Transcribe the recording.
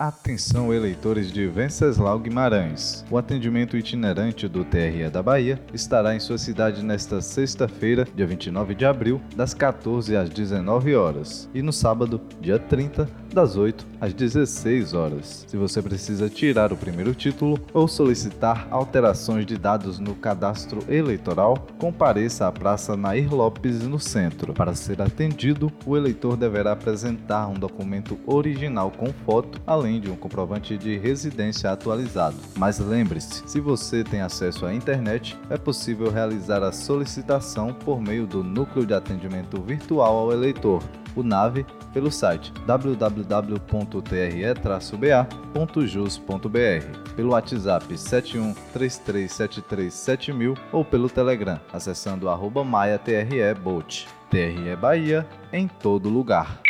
Atenção eleitores de Venceslau Guimarães. O atendimento itinerante do TRE da Bahia estará em sua cidade nesta sexta-feira, dia 29 de abril, das 14 às 19 horas, e no sábado, dia 30, das 8 às 16 horas. Se você precisa tirar o primeiro título ou solicitar alterações de dados no cadastro eleitoral, compareça à Praça Nair Lopes no centro. Para ser atendido, o eleitor deverá apresentar um documento original com foto, além de um comprovante de residência atualizado. Mas lembre-se, se você tem acesso à internet, é possível realizar a solicitação por meio do Núcleo de Atendimento Virtual ao Eleitor, o NAVE, pelo site www.tre-ba.jus.br, pelo WhatsApp 7133737000 ou pelo Telegram, acessando arroba maia TRE Bolt. TRE Bahia em todo lugar.